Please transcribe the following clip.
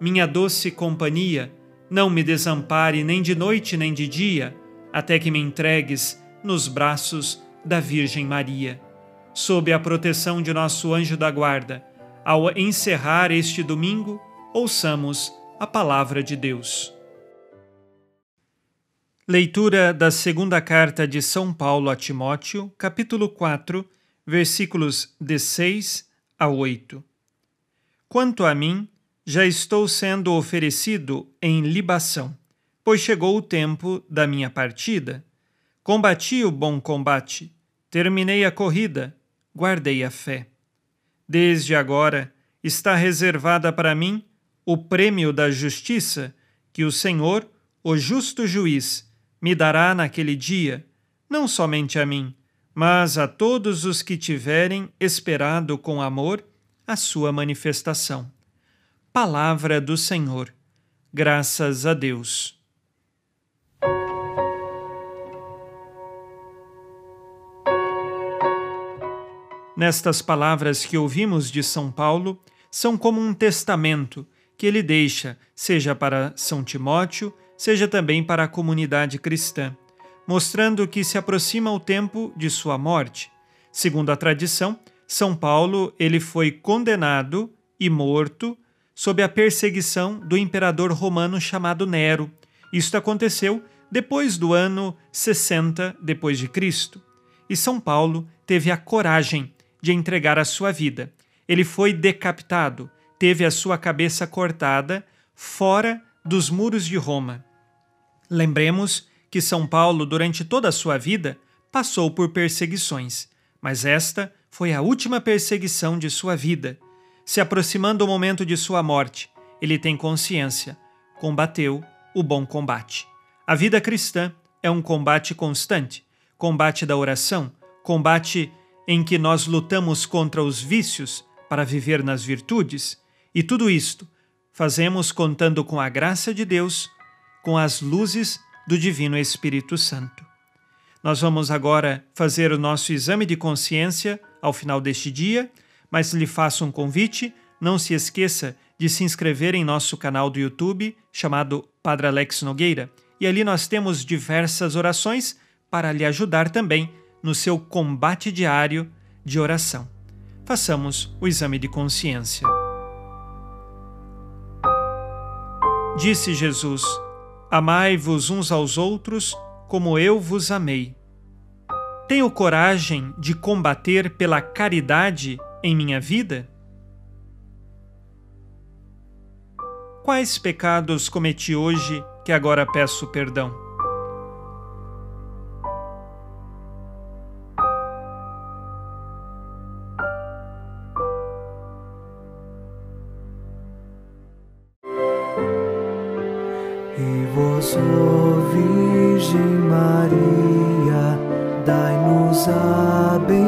minha doce companhia, não me desampare nem de noite nem de dia, até que me entregues nos braços da Virgem Maria. Sob a proteção de nosso anjo da guarda, ao encerrar este domingo, ouçamos a palavra de Deus. Leitura da segunda carta de São Paulo a Timóteo, capítulo 4, versículos de 6 a 8. Quanto a mim, já estou sendo oferecido em libação, pois chegou o tempo da minha partida. Combati o bom combate, terminei a corrida, guardei a fé. Desde agora está reservada para mim o prêmio da justiça que o Senhor, o justo juiz, me dará naquele dia, não somente a mim, mas a todos os que tiverem esperado com amor a sua manifestação. Palavra do Senhor. Graças a Deus. Nestas palavras que ouvimos de São Paulo, são como um testamento que ele deixa, seja para São Timóteo, seja também para a comunidade cristã, mostrando que se aproxima o tempo de sua morte. Segundo a tradição, São Paulo ele foi condenado e morto sob a perseguição do imperador romano chamado Nero. Isto aconteceu depois do ano 60 depois de Cristo. E São Paulo teve a coragem de entregar a sua vida. Ele foi decapitado, teve a sua cabeça cortada fora dos muros de Roma. Lembremos que São Paulo, durante toda a sua vida, passou por perseguições, mas esta foi a última perseguição de sua vida. Se aproximando o momento de sua morte, ele tem consciência, combateu o bom combate. A vida cristã é um combate constante, combate da oração, combate em que nós lutamos contra os vícios para viver nas virtudes, e tudo isto fazemos contando com a graça de Deus com as luzes do Divino Espírito Santo. Nós vamos agora fazer o nosso exame de consciência ao final deste dia, mas lhe faço um convite: não se esqueça de se inscrever em nosso canal do YouTube chamado Padre Alex Nogueira, e ali nós temos diversas orações para lhe ajudar também no seu combate diário de oração. Façamos o exame de consciência. Disse Jesus: Amai-vos uns aos outros como eu vos amei. Tenho coragem de combater pela caridade em minha vida? Quais pecados cometi hoje que agora peço perdão? E vós, Virgem Maria, dai-nos a benção